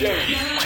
Con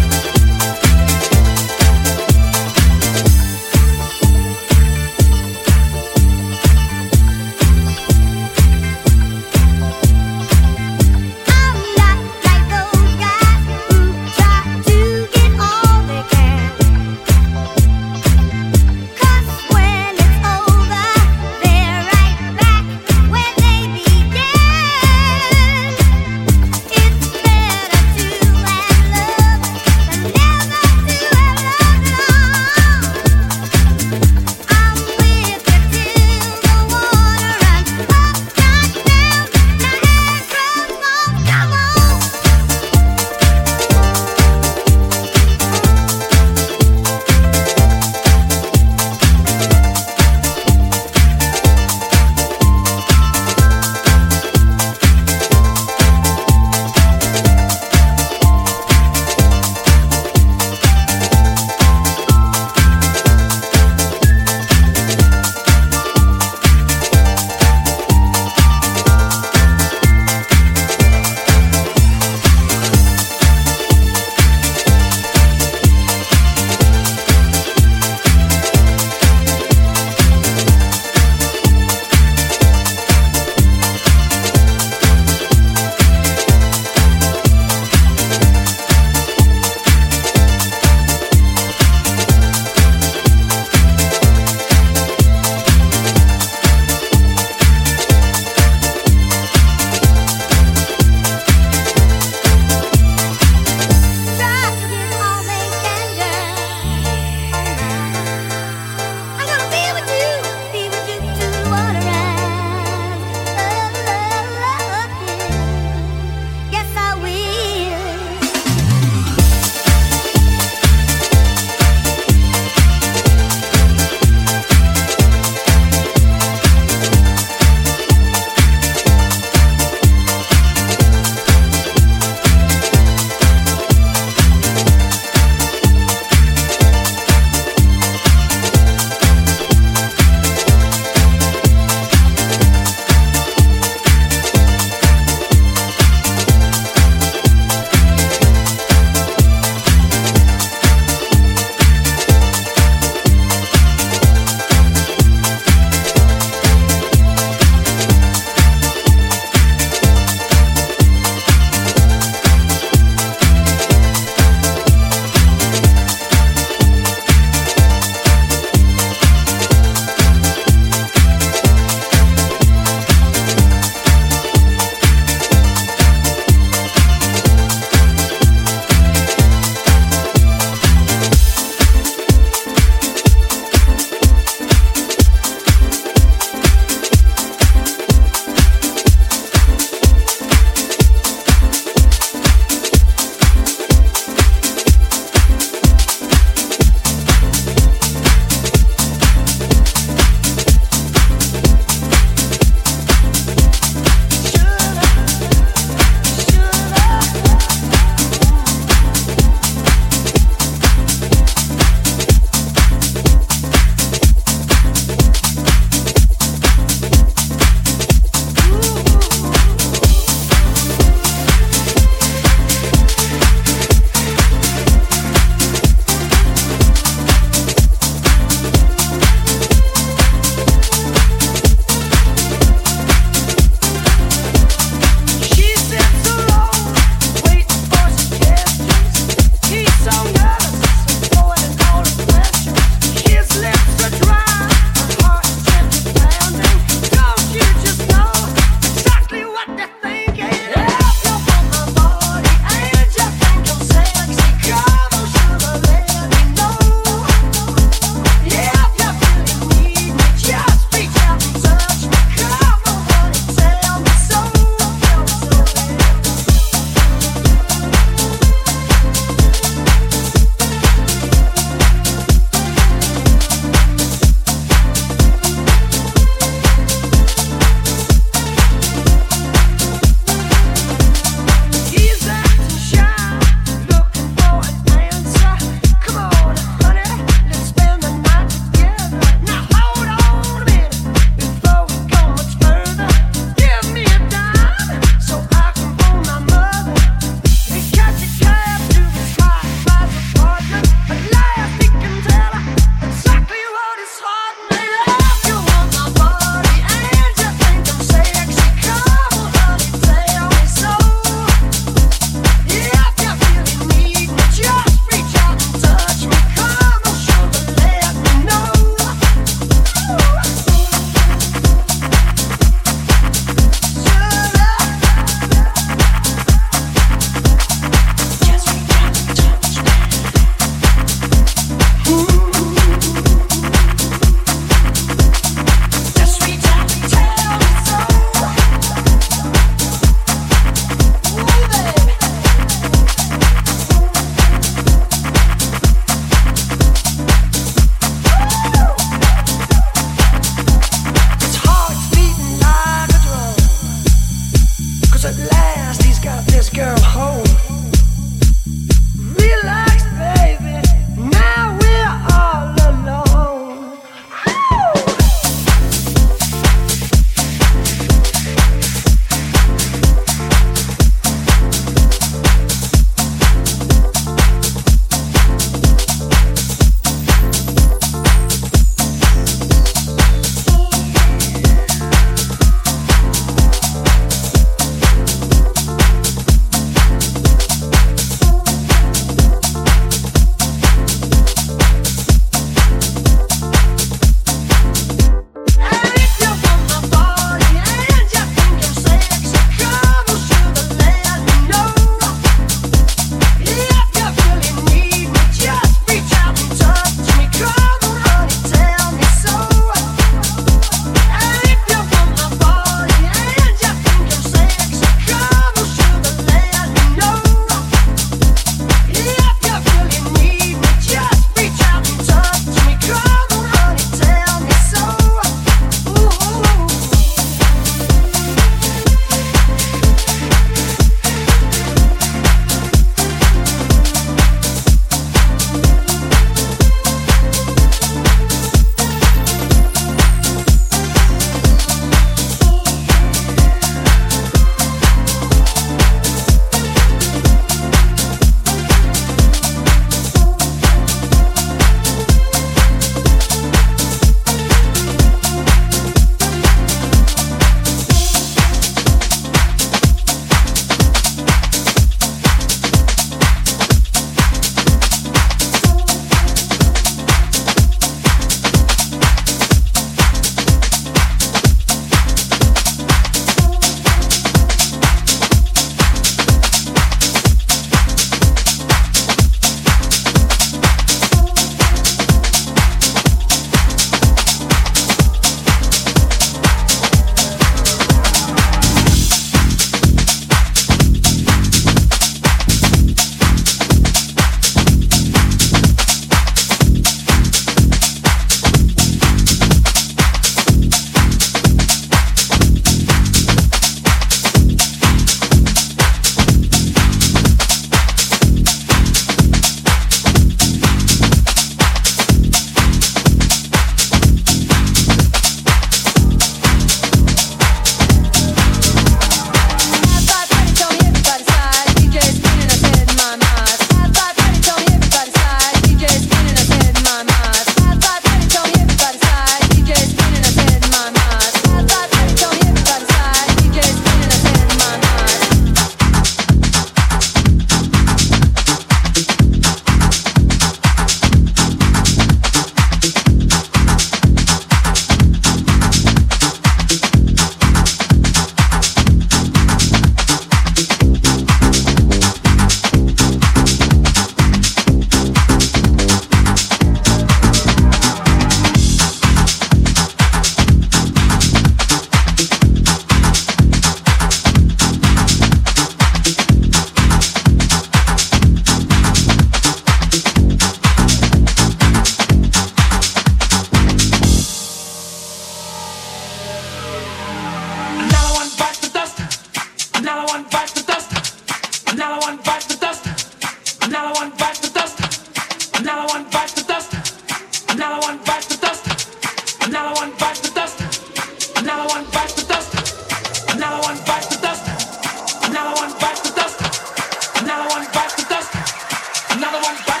Hey!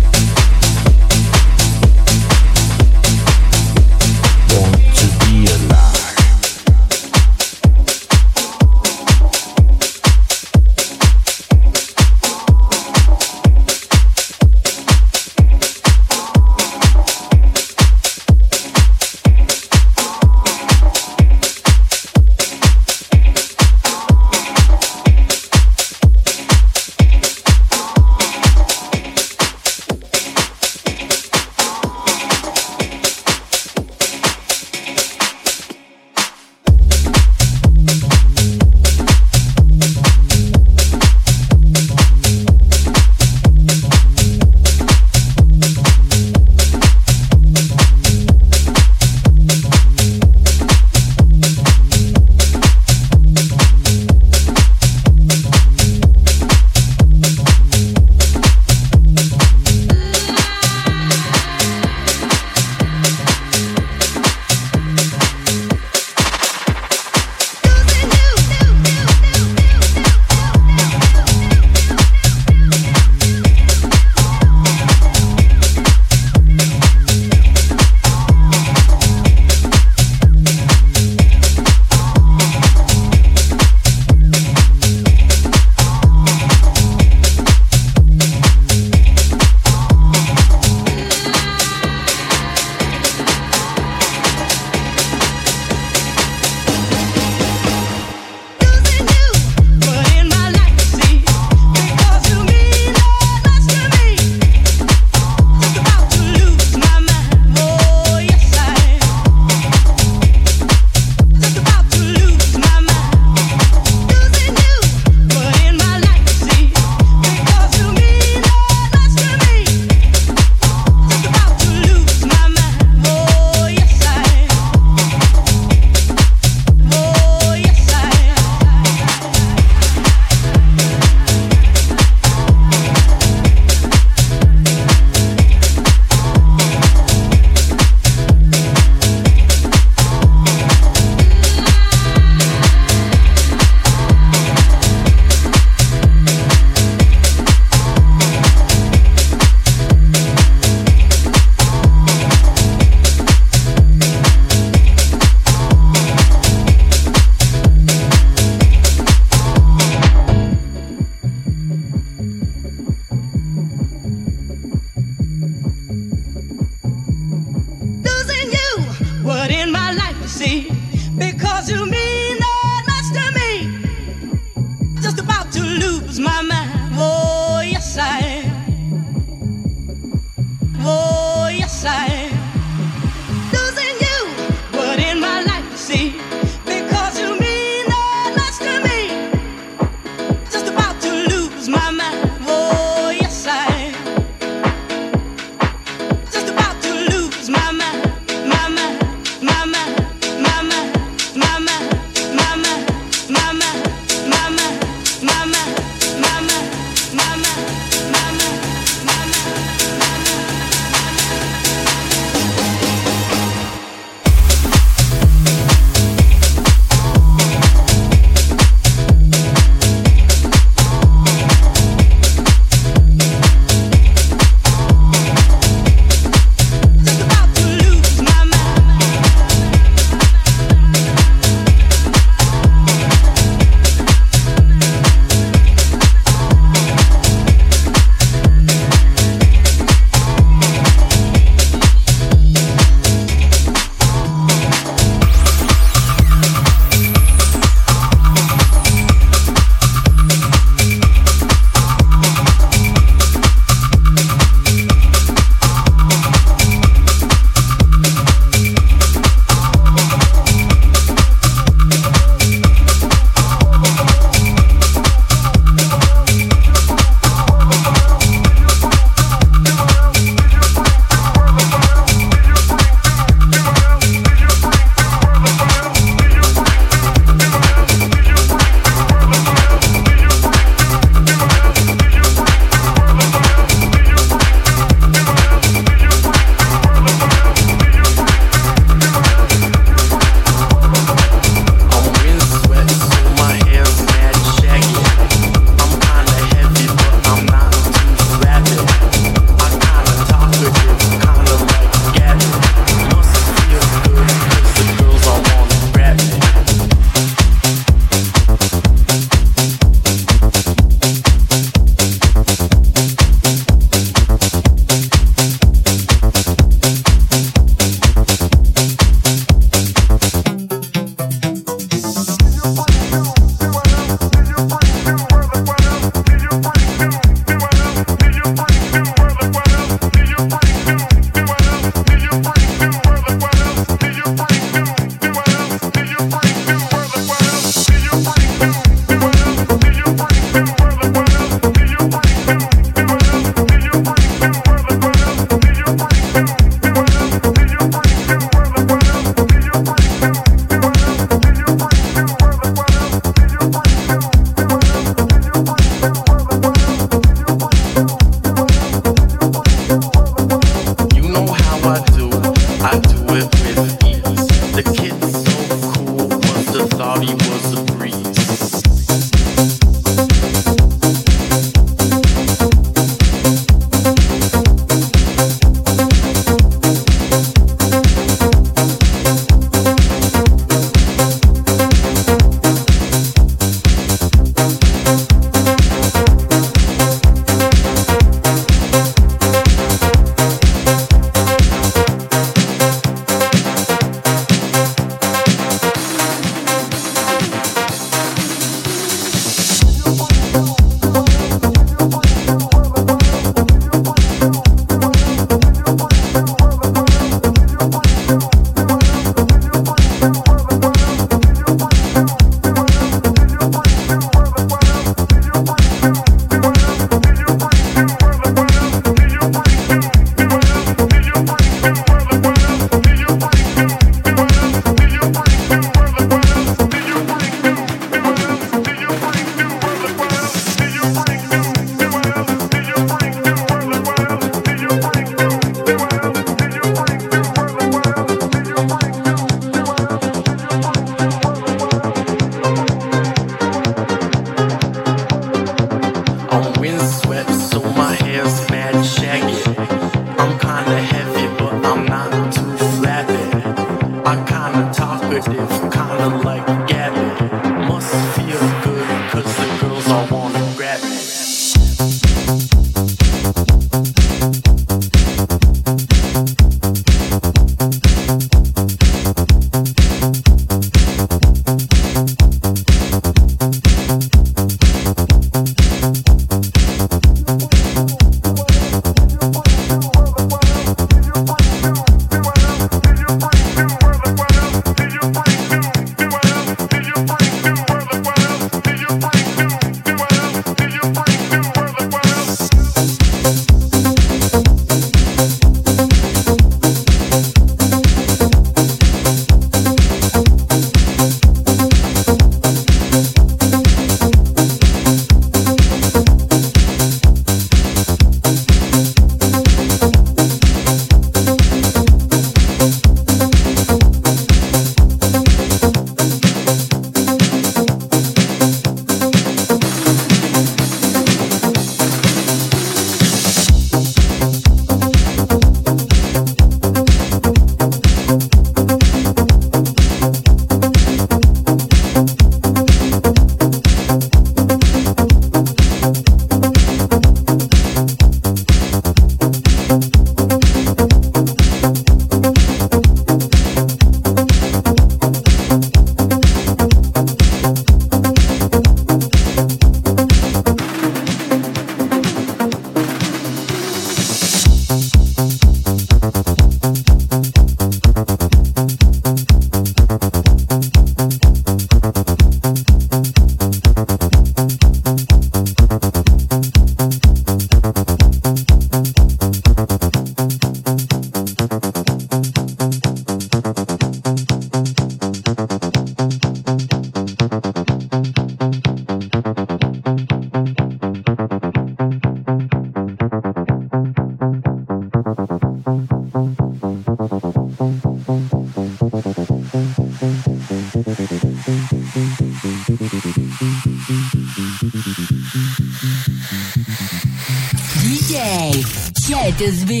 Check Beats.